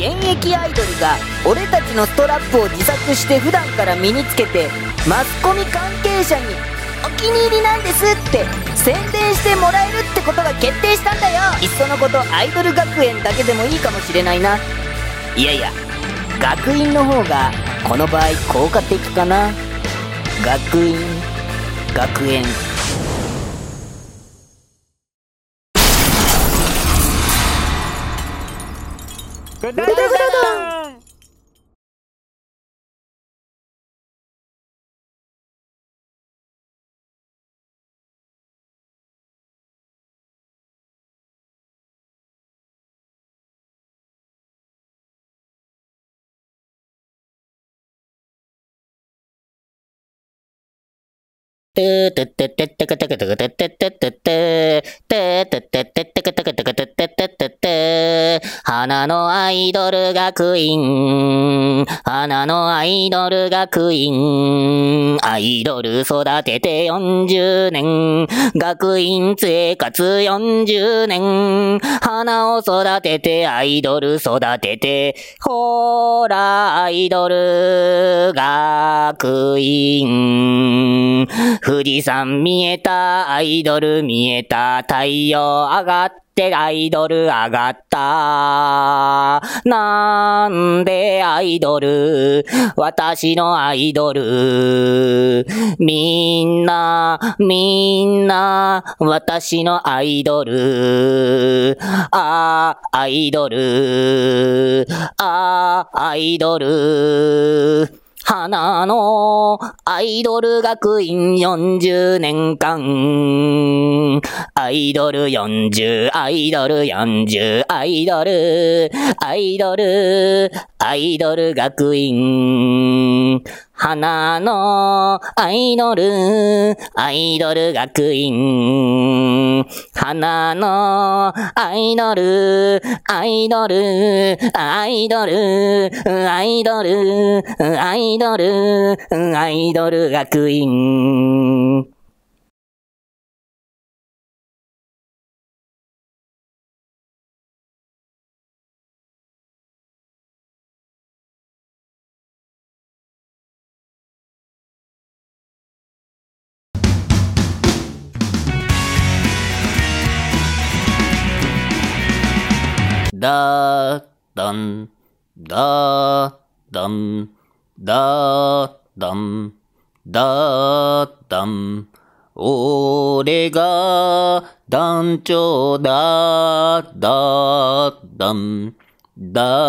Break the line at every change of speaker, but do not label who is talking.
現役アイドルが俺たちのストラップを自作して普段から身につけてマスコミ関係者にお気に入りなんですって宣伝してもらえるってことが決定したんだよ。いっそのことアイドル学園だけでもいいかもしれないな。いやいや学院の方がこの場合効果的かな。学院学園。
ぐだぐだぐだ
トゥートゥットゥットゥットゥクト花のアイドル学院。花のアイドル学院。アイドル育てて40年。学院生活40年。花を育ててアイドル育ててほーらアイドル学院。富士山見えた、アイドル見えた、太陽上がったってアイドル上がった。なんでアイドル、私のアイドル。みんな、みんな、私のアイドル。あ、アイドル。あ、アイドル。花のアイドル学院40年間。アイドル40、アイドル40、アイドル、アイドル、アイドル学院。花のアイドル、アイドル学院。花のアイドル、アイドル、アイドル、アイドル、アイドル、アイドル学院。だーだん、だーだん、だーだん、だーだん。俺が団長だーだーだん、だ